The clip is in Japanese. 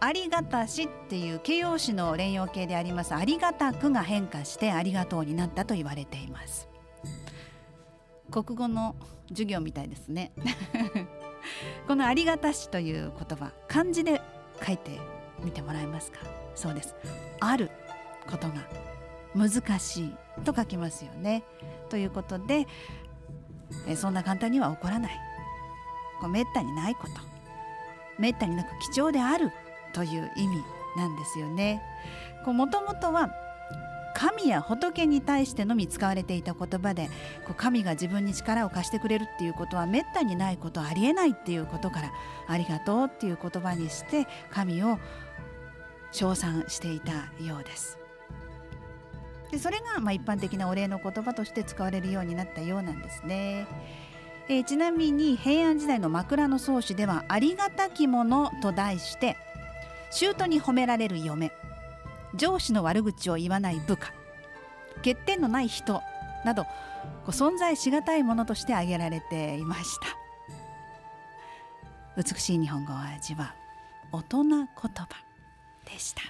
ありがたしっていう形容詞の連用形であります。ありがたくが変化してありがとうになったと言われています。国語の授業みたいですね。このありがたしという言葉漢字で書いてみてもらえますか？そうです。あることが難しいと書きますよね。ということでえそんな簡単には起こらない。こうめったにないこと。めったになく貴重である。という意味なんですよね。もともとは神や仏に対してのみ使われていた言葉でこう神が自分に力を貸してくれるっていうことはめったにないことありえないっていうことからありがとうっていう言葉にして神を称賛していたようです。でそれがまあ一般的なお礼の言葉として使われるようになったようなんですね。えー、ちなみに平安時代の枕草子では「ありがたきもの」と題して舅に褒められる嫁上司の悪口を言わない部下欠点のない人など存在しがたいものとして挙げられていました。美しい日本語を味わう大人言葉でした。